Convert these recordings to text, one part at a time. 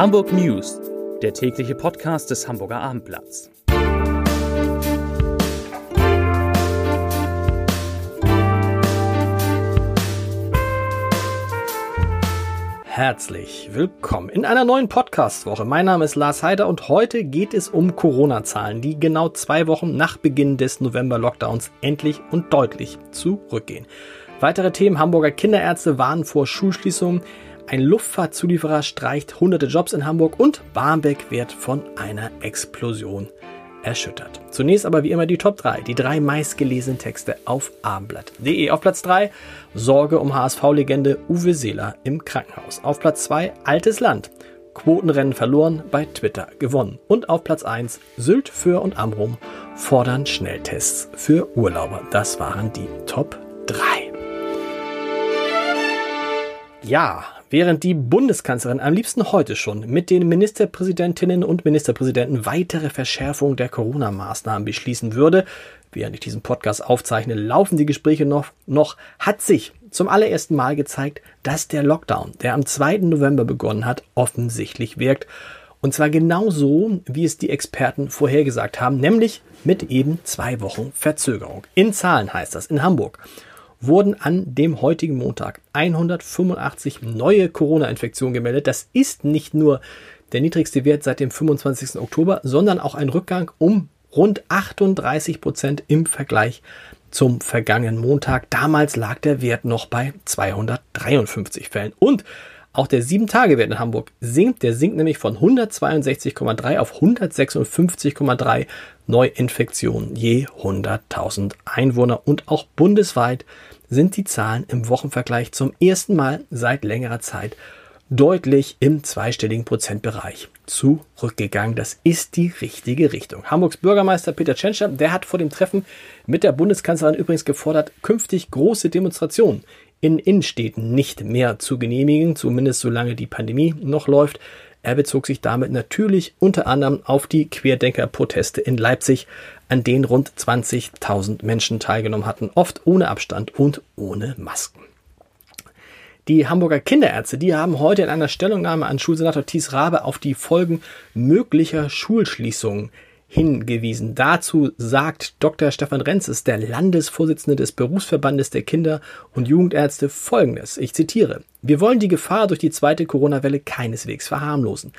Hamburg News, der tägliche Podcast des Hamburger Abendblatts. Herzlich willkommen in einer neuen Podcast-Woche. Mein Name ist Lars Heider und heute geht es um Corona-Zahlen, die genau zwei Wochen nach Beginn des November-Lockdowns endlich und deutlich zurückgehen. Weitere Themen: Hamburger Kinderärzte warnen vor Schulschließungen. Ein Luftfahrtzulieferer streicht hunderte Jobs in Hamburg und Barmbek wird von einer Explosion erschüttert. Zunächst aber wie immer die Top 3, die drei meistgelesenen Texte auf abendblatt.de. Auf Platz 3 Sorge um HSV-Legende Uwe Seeler im Krankenhaus. Auf Platz 2 Altes Land. Quotenrennen verloren, bei Twitter gewonnen. Und auf Platz 1 Sylt, Föhr und Amrum fordern Schnelltests für Urlauber. Das waren die Top 3. Ja, Während die Bundeskanzlerin am liebsten heute schon mit den Ministerpräsidentinnen und Ministerpräsidenten weitere Verschärfung der Corona-Maßnahmen beschließen würde, während ich diesen Podcast aufzeichne, laufen die Gespräche noch, noch, hat sich zum allerersten Mal gezeigt, dass der Lockdown, der am 2. November begonnen hat, offensichtlich wirkt. Und zwar genauso, wie es die Experten vorhergesagt haben, nämlich mit eben zwei Wochen Verzögerung. In Zahlen heißt das in Hamburg wurden an dem heutigen Montag 185 neue Corona-Infektionen gemeldet. Das ist nicht nur der niedrigste Wert seit dem 25. Oktober, sondern auch ein Rückgang um rund 38 Prozent im Vergleich zum vergangenen Montag. Damals lag der Wert noch bei 253 Fällen. Und auch der 7-Tage-Wert in Hamburg sinkt. Der sinkt nämlich von 162,3 auf 156,3 Neuinfektionen je 100.000 Einwohner. Und auch bundesweit sind die Zahlen im Wochenvergleich zum ersten Mal seit längerer Zeit deutlich im zweistelligen Prozentbereich zurückgegangen. Das ist die richtige Richtung. Hamburgs Bürgermeister Peter Tschentscher, der hat vor dem Treffen mit der Bundeskanzlerin übrigens gefordert, künftig große Demonstrationen in Innenstädten nicht mehr zu genehmigen, zumindest solange die Pandemie noch läuft. Er bezog sich damit natürlich unter anderem auf die Querdenker-Proteste in Leipzig, an denen rund 20.000 Menschen teilgenommen hatten, oft ohne Abstand und ohne Masken. Die Hamburger Kinderärzte, die haben heute in einer Stellungnahme an Schulsenator Thies Rabe auf die Folgen möglicher Schulschließungen hingewiesen. Dazu sagt Dr. Stefan Renzes, der Landesvorsitzende des Berufsverbandes der Kinder- und Jugendärzte, folgendes. Ich zitiere. Wir wollen die Gefahr durch die zweite Corona-Welle keineswegs verharmlosen.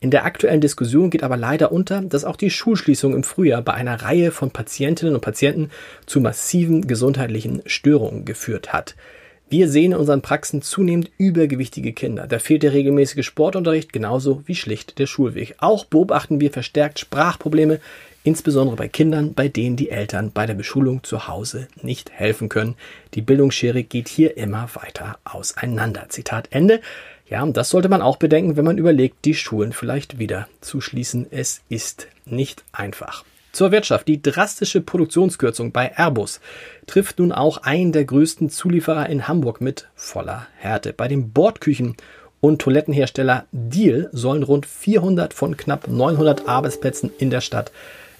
In der aktuellen Diskussion geht aber leider unter, dass auch die Schulschließung im Frühjahr bei einer Reihe von Patientinnen und Patienten zu massiven gesundheitlichen Störungen geführt hat. Wir sehen in unseren Praxen zunehmend übergewichtige Kinder. Da fehlt der regelmäßige Sportunterricht genauso wie schlicht der Schulweg. Auch beobachten wir verstärkt Sprachprobleme, insbesondere bei Kindern, bei denen die Eltern bei der Beschulung zu Hause nicht helfen können. Die Bildungsschere geht hier immer weiter auseinander. Zitat Ende. Ja, und das sollte man auch bedenken, wenn man überlegt, die Schulen vielleicht wieder zu schließen. Es ist nicht einfach. Zur Wirtschaft. Die drastische Produktionskürzung bei Airbus trifft nun auch einen der größten Zulieferer in Hamburg mit voller Härte. Bei dem Bordküchen und Toilettenhersteller Deal sollen rund 400 von knapp 900 Arbeitsplätzen in der Stadt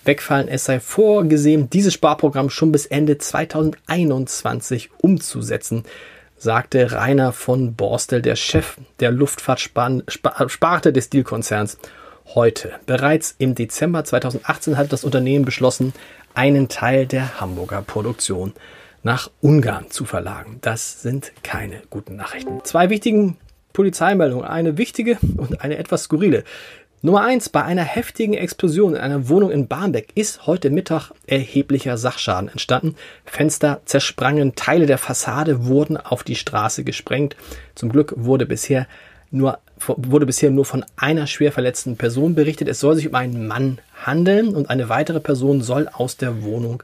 wegfallen. Es sei vorgesehen, dieses Sparprogramm schon bis Ende 2021 umzusetzen, sagte Rainer von Borstel, der Chef der Luftfahrtsparte des Deal-Konzerns heute. Bereits im Dezember 2018 hat das Unternehmen beschlossen, einen Teil der Hamburger Produktion nach Ungarn zu verlagern. Das sind keine guten Nachrichten. Zwei wichtigen Polizeimeldungen, eine wichtige und eine etwas skurrile. Nummer eins: Bei einer heftigen Explosion in einer Wohnung in Barmbek ist heute Mittag erheblicher Sachschaden entstanden. Fenster zersprangen, Teile der Fassade wurden auf die Straße gesprengt. Zum Glück wurde bisher nur wurde bisher nur von einer schwer verletzten Person berichtet. Es soll sich um einen Mann handeln und eine weitere Person soll aus der Wohnung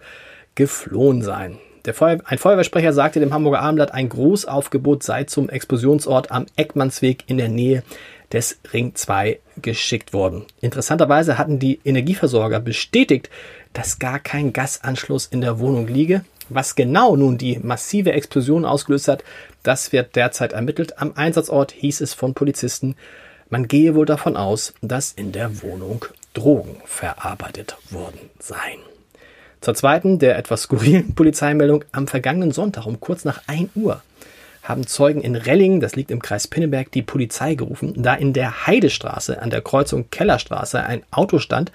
geflohen sein. Feuer, ein Feuerwehrsprecher sagte dem Hamburger Abendblatt, ein Großaufgebot sei zum Explosionsort am Eckmannsweg in der Nähe des Ring 2 geschickt worden. Interessanterweise hatten die Energieversorger bestätigt, dass gar kein Gasanschluss in der Wohnung liege. Was genau nun die massive Explosion ausgelöst hat, das wird derzeit ermittelt. Am Einsatzort hieß es von Polizisten, man gehe wohl davon aus, dass in der Wohnung Drogen verarbeitet worden seien. Zur zweiten, der etwas skurrilen Polizeimeldung am vergangenen Sonntag um kurz nach 1 Uhr haben Zeugen in Relling, das liegt im Kreis Pinneberg, die Polizei gerufen, da in der Heidestraße an der Kreuzung Kellerstraße ein Auto stand,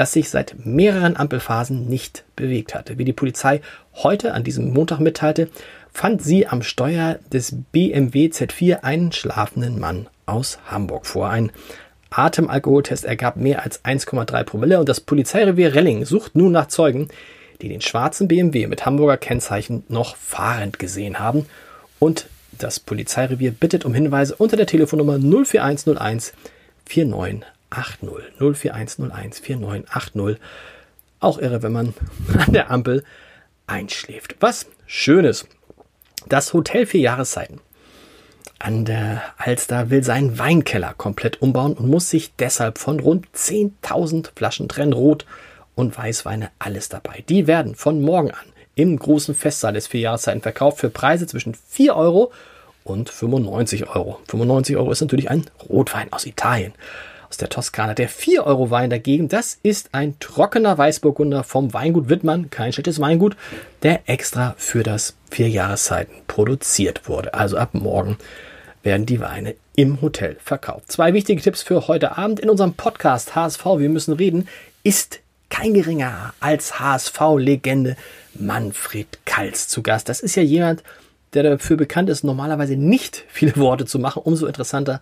das sich seit mehreren Ampelphasen nicht bewegt hatte. Wie die Polizei heute an diesem Montag mitteilte, fand sie am Steuer des BMW Z4 einen schlafenden Mann aus Hamburg vor. Ein Atemalkoholtest ergab mehr als 1,3 Promille und das Polizeirevier Relling sucht nun nach Zeugen, die den schwarzen BMW mit Hamburger Kennzeichen noch fahrend gesehen haben. Und das Polizeirevier bittet um Hinweise unter der Telefonnummer 04101 4980. 04101 4980. Auch irre, wenn man an der Ampel einschläft. Was Schönes. Das Hotel Vier Jahreszeiten an der Alster will seinen Weinkeller komplett umbauen und muss sich deshalb von rund 10.000 Flaschen trennen. Rot und Weißweine, alles dabei. Die werden von morgen an im großen Festsaal des Vierjahreszeiten verkauft für Preise zwischen 4 Euro und 95 Euro. 95 Euro ist natürlich ein Rotwein aus Italien, aus der Toskana. Der 4-Euro-Wein dagegen, das ist ein trockener Weißburgunder vom Weingut Wittmann, kein schlechtes Weingut, der extra für das Vierjahreszeiten produziert wurde. Also ab morgen werden die Weine im Hotel verkauft. Zwei wichtige Tipps für heute Abend in unserem Podcast HSV, wir müssen reden, ist kein geringer als HSV-Legende Manfred Kals zu Gast. Das ist ja jemand, der dafür bekannt ist, normalerweise nicht viele Worte zu machen. Umso interessanter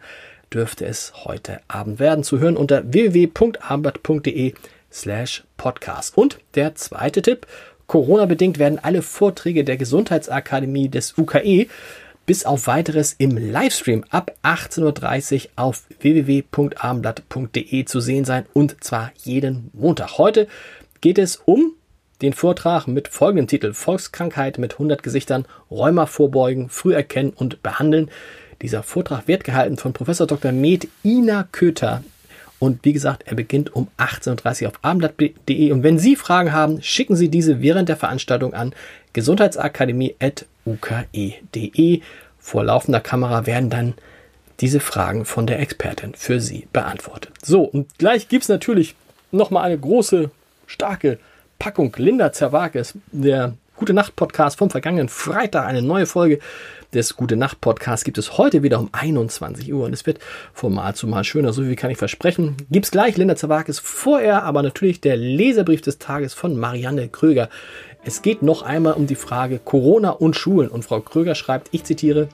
dürfte es heute Abend werden. Zu hören unter www.abendblatt.de slash podcast. Und der zweite Tipp. Corona-bedingt werden alle Vorträge der Gesundheitsakademie des UKE bis auf weiteres im Livestream ab 18.30 Uhr auf www.abendblatt.de zu sehen sein und zwar jeden Montag. Heute geht es um den Vortrag mit folgendem Titel Volkskrankheit mit 100 Gesichtern, Rheuma vorbeugen, früh erkennen und behandeln. Dieser Vortrag wird gehalten von Professor Dr. Med Ina Köter. Und wie gesagt, er beginnt um 18.30 Uhr auf abendblatt.de. Und wenn Sie Fragen haben, schicken Sie diese während der Veranstaltung an gesundheitsakademie.uke.de. Vor laufender Kamera werden dann diese Fragen von der Expertin für Sie beantwortet. So, und gleich gibt es natürlich nochmal eine große, starke Packung Linda Zerwakis, der Gute Nacht Podcast vom vergangenen Freitag, eine neue Folge des Gute Nacht Podcasts gibt es heute wieder um 21 Uhr. Und es wird von Mal zu Mal schöner, so viel kann ich versprechen. Gibt's gleich. Linda Zerwakis vorher, aber natürlich der Leserbrief des Tages von Marianne Kröger. Es geht noch einmal um die Frage Corona und Schulen. Und Frau Kröger schreibt, ich zitiere,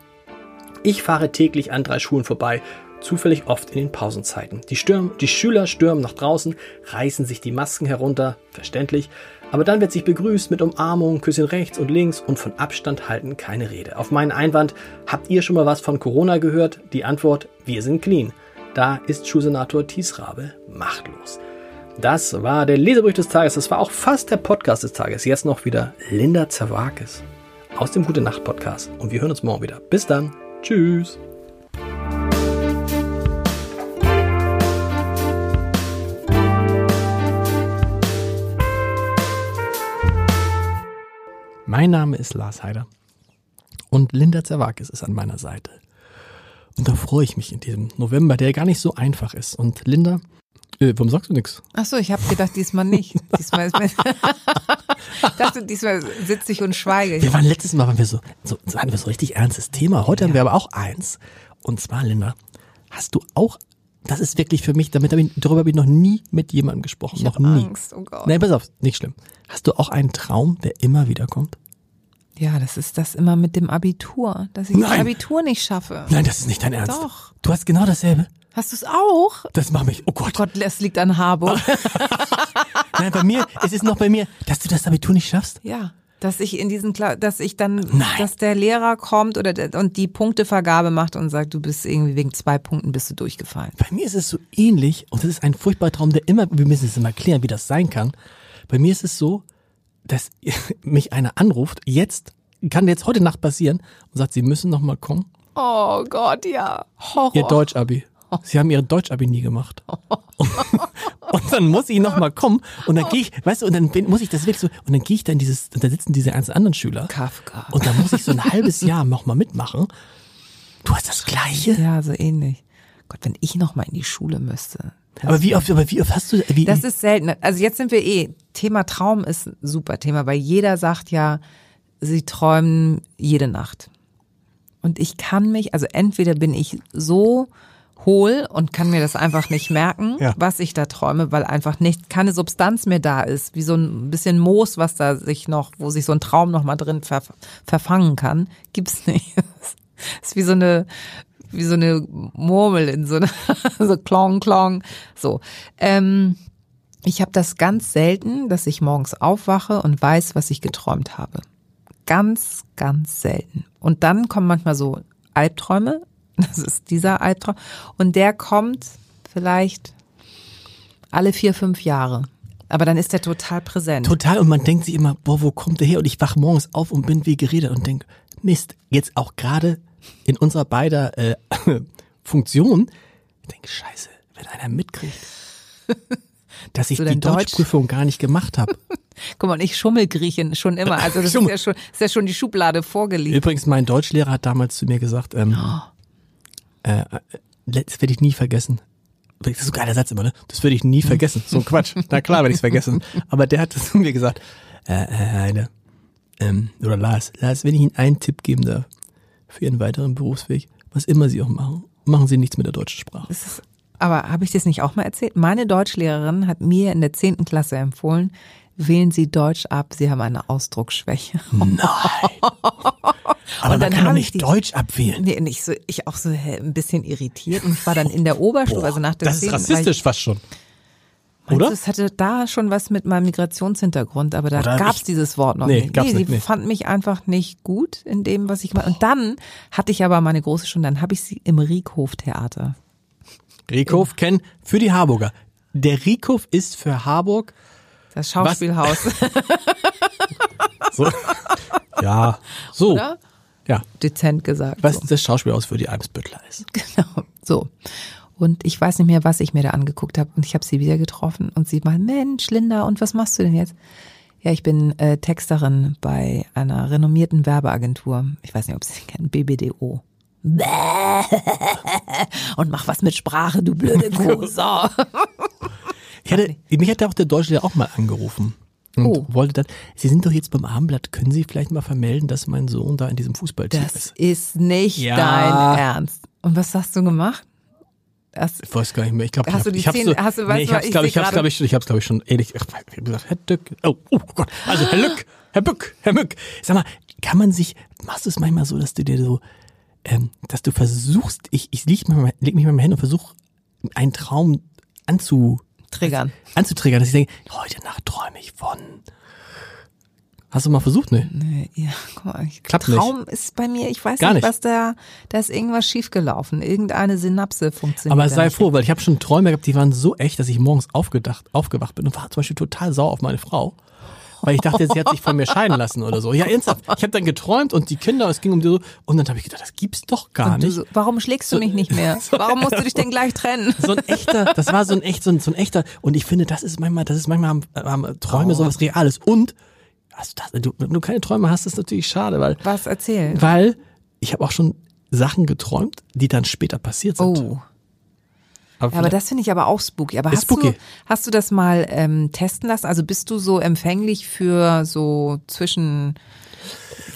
ich fahre täglich an drei Schulen vorbei, zufällig oft in den Pausenzeiten. Die, Stürm, die Schüler stürmen nach draußen, reißen sich die Masken herunter, verständlich, aber dann wird sich begrüßt mit Umarmung, Küsschen rechts und links und von Abstand halten keine Rede. Auf meinen Einwand, habt ihr schon mal was von Corona gehört? Die Antwort, wir sind clean. Da ist Schulsenator Thies Rabe machtlos. Das war der Leserbrief des Tages. Das war auch fast der Podcast des Tages. Jetzt noch wieder Linda Zerwakis aus dem Gute Nacht Podcast. Und wir hören uns morgen wieder. Bis dann. Tschüss. Mein Name ist Lars Heider und Linda Zerwakis ist an meiner Seite. Und da freue ich mich in diesem November, der gar nicht so einfach ist. Und Linda, äh, warum sagst du nichts? Ach so, ich habe gedacht, diesmal nicht. Diesmal ist mir ich dachte, diesmal sitze ich und schweige. Wir waren letztes Mal, waren wir so, so, so hatten wir so richtig ernstes Thema. Heute ja. haben wir aber auch eins. Und zwar, Linda, hast du auch das ist wirklich für mich, damit hab ich, darüber habe ich noch nie mit jemandem gesprochen. Ich noch nie. Angst, oh Gott. Nee, pass auf, nicht schlimm. Hast du auch einen Traum, der immer wieder kommt? Ja, das ist das immer mit dem Abitur, dass ich Nein. das Abitur nicht schaffe. Nein, das ist nicht dein Ernst. Doch. Du hast genau dasselbe. Hast du es auch? Das macht mich, oh Gott. Oh Gott, das liegt an Harburg. Nein, bei mir, es ist noch bei mir, dass du das Abitur nicht schaffst. Ja. Dass ich in diesen, Kla dass ich dann, Nein. dass der Lehrer kommt oder der, und die Punktevergabe macht und sagt, du bist irgendwie wegen zwei Punkten bist du durchgefallen. Bei mir ist es so ähnlich und das ist ein furchtbarer Traum, der immer, wir müssen es immer klären, wie das sein kann. Bei mir ist es so, dass mich einer anruft, jetzt, kann jetzt heute Nacht passieren und sagt, sie müssen noch mal kommen. Oh Gott, ja. Horror. Ihr Deutsch-Abi. Sie haben ihre Deutsch-Abi nie gemacht. und dann muss ich nochmal kommen und dann gehe ich, weißt du, und dann muss ich das wirklich so, und dann gehe ich dann dieses, und da sitzen diese ganzen anderen Schüler. Kafka. Und dann muss ich so ein halbes Jahr nochmal mitmachen. Du hast das Gleiche? Ja, so ähnlich. Gott, wenn ich nochmal in die Schule müsste. Aber wie oft, aber wie oft hast du, wie? Das ist selten. Also jetzt sind wir eh, Thema Traum ist ein super Thema, weil jeder sagt ja, sie träumen jede Nacht. Und ich kann mich, also entweder bin ich so hohl und kann mir das einfach nicht merken, Ja. was ich da träume, weil einfach nicht keine Substanz mehr da ist, wie so ein bisschen Moos, was da sich noch, wo sich so ein Traum noch mal drin ver, verfangen kann, gibt's nicht. Das ist wie so eine wie so eine Murmel in so eine so klong klong so. Ähm, ich habe das ganz selten, dass ich morgens aufwache und weiß, was ich geträumt habe. Ganz, ganz selten. Und dann kommen manchmal so Albträume. Das ist dieser Albtraum. Und der kommt vielleicht alle vier, fünf Jahre. Aber dann ist der total präsent. Total. Und man denkt sich immer, boah, wo kommt der her? Und ich wach morgens auf und bin wie geredet und denk, Mist, jetzt auch gerade in unserer beider äh, Funktion. Ich denke, scheiße, wenn einer mitkriegt, dass ich du die Deutsch? Deutschprüfung gar nicht gemacht habe. Guck mal, ich schummel Griechen schon immer. Also das ist ja schon, ist ja schon die Schublade vorgelegt. Übrigens, mein Deutschlehrer hat damals zu mir gesagt, ähm, äh, äh, das werde ich nie vergessen. Das ist so ein geiler Satz immer, ne? Das würde ich nie vergessen. So ein Quatsch. Na klar werde ich es vergessen. Aber der hat zu mir gesagt, äh, äh, Heide, ähm, oder Lars, Lars, wenn ich Ihnen einen Tipp geben darf für Ihren weiteren Berufsweg, was immer Sie auch machen, machen Sie nichts mit der deutschen Sprache. Das ist, aber habe ich das nicht auch mal erzählt? Meine Deutschlehrerin hat mir in der zehnten Klasse empfohlen, wählen Sie Deutsch ab, Sie haben eine Ausdrucksschwäche. Nein. Aber man dann kann doch nicht ich die- Deutsch abwählen. Nee, nicht so, ich auch so ein bisschen irritiert und ich war dann in der Oberstufe, also nach der das ist 10. war rassistisch fast schon. Meinst oder? du, Es hatte da schon was mit meinem Migrationshintergrund, aber da gab's ich- dieses Wort noch Nee, nicht. gab's nee, nicht, sie nee. fand mich einfach nicht gut in dem, was ich gemacht Und dann hatte ich aber meine große Stunde, dann habe ich sie im Riekhof-Theater. Riekhof kennen für die Harburger. Der Riekhof ist für Harburg Das Schauspielhaus. so. ja, so. Oder? Ja. Dezent gesagt. Was so. das Schauspielhaus für die Eimsbüttler ist. Genau, so. Und ich weiß nicht mehr, was ich mir da angeguckt habe. Und ich habe sie wieder getroffen und sie mal, Mensch, Linda, und was machst du denn jetzt? Ja, ich bin äh, Texterin bei einer renommierten Werbeagentur. Ich weiß nicht, ob Sie sie kennen, BBDO. Bäh. Und mach was mit Sprache, du blöde Kuh. So. Ich hatte, mich hatte auch der Deutschlehrer auch mal angerufen. Und Oh. wollte dann, Sie sind doch jetzt beim Abendblatt, können Sie vielleicht mal vermelden, dass mein Sohn da in diesem Fußballteam Das ist? ist nicht Ja. dein Ernst. Und was hast du gemacht? Das, Ich weiß gar nicht mehr. Ich glaube, ich Hast hab, du die ich hab's Zähne- so, hast du- weißt nee, ich ich glaube ich, hab's, glaube ich, schon- ich hab's, glaube ich, schon ehrlich, ich hab gesagt, Herr Dück, oh, oh Gott, also Herr Lück, Herr Bück, Herr Mück, sag mal, kann man sich, machst du es manchmal so, dass du dir so, ähm, dass du versuchst, ich, ich leg, mal, leg mich mal hin und versuch, einen Traum anzu, Triggern. anzutriggern, dass ich denke, heute Nacht träume ich von. Hast du mal versucht, ne? Nee, Ja, guck mal, ich, Klappt nicht. Traum ist bei mir, ich weiß Gar nicht, nicht. was da, da ist irgendwas schiefgelaufen. Irgendeine Synapse funktioniert. Aber sei nicht. froh, weil ich habe schon Träume gehabt, die waren so echt, dass ich morgens aufgedacht, aufgewacht bin und war zum Beispiel total sauer auf meine Frau. Weil ich dachte, sie hat sich von mir scheiden lassen oder so. Ja, ernsthaft. Ich habe dann geträumt und die Kinder, es ging um die so. Und dann habe ich gedacht, das gibt's doch gar nicht. so, warum schlägst du mich nicht mehr? Warum musst du dich denn gleich trennen? So ein echter, das war so ein echt, so ein, so ein echter. Und ich finde, das ist manchmal, das ist manchmal haben, haben Träume Oh. sowas Reales. Und also das, du, wenn du keine Träume hast, ist natürlich schade, weil, Was erzählen? weil ich habe auch schon Sachen geträumt, die dann später passiert sind. Oh. Ja, aber das finde ich aber auch spooky. Aber hast, Du, spooky. hast du das mal ähm, testen lassen? Also bist du so empfänglich für so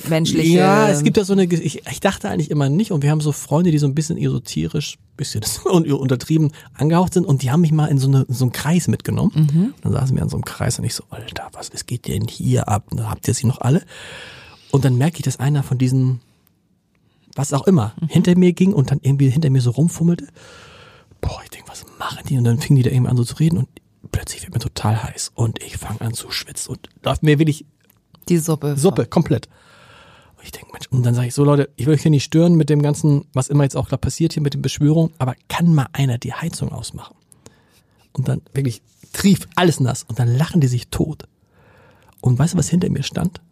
zwischenmenschliche... Ja, es gibt ja so eine, ich, ich dachte eigentlich immer nicht und wir haben so Freunde, die so ein bisschen esoterisch, bisschen un- untertrieben angehaucht sind und die haben mich mal in so, eine, in so einen Kreis mitgenommen. Mhm. Dann saßen wir in so einem Kreis und ich so, Alter, was es geht denn hier ab? Und dann habt ihr sie noch alle? Und dann merke ich, dass einer von diesen, was auch immer, Mhm. hinter mir ging und dann irgendwie hinter mir so rumfummelte. Boah, ich denke, was machen die? Und dann fingen die da irgendwie an so zu reden und plötzlich wird mir total heiß und ich fange an zu schwitzen und läuft mir wirklich Die Suppe. Suppe, komplett. Ich denke, Mensch, und dann sage ich so, Leute, ich will euch hier nicht stören mit dem ganzen, was immer jetzt auch gerade passiert hier mit den Beschwörungen, aber kann mal einer die Heizung ausmachen? Und dann wirklich trief alles nass und dann lachen die sich tot. Und weißt du, was hinter mir stand?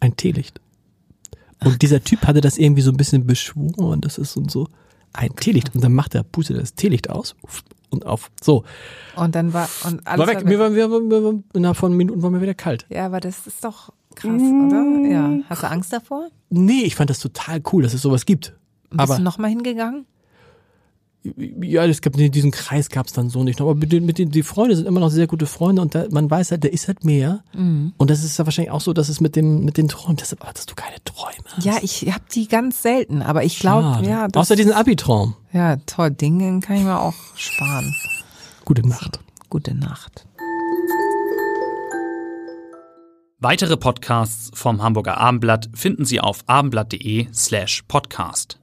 Ein Teelicht. Und dieser Typ hatte das irgendwie so ein bisschen beschworen, das ist und so. Ein Teelicht. Und dann macht er, pustet er das Teelicht aus und auf. So. Und dann war... Und alles War weg. war Mir war, mir war, mir war, innerhalb von Minuten war mir wieder kalt. Ja, aber das ist doch krass, oder? Ja. Hast du Angst davor? Nee, ich fand das total cool, dass es sowas gibt. Bist Aber du nochmal hingegangen? Ja, es gab diesen Kreis gab es dann so nicht noch. Aber mit den, mit den, die Freunde sind immer noch sehr gute Freunde und da, man weiß halt, der ist halt mehr. Mhm. Und das ist ja wahrscheinlich auch so, dass es mit dem mit den Träumen, deshalb hattest du keine Träume. hast. Ja, ich habe die ganz selten, aber ich glaube, ja, das, Außer diesen Abi-Traum. ja, toll, Dinge kann ich mir auch sparen. Gute Nacht. Gute Nacht. Weitere Podcasts vom Hamburger Abendblatt finden Sie auf abendblatt.de slash podcast.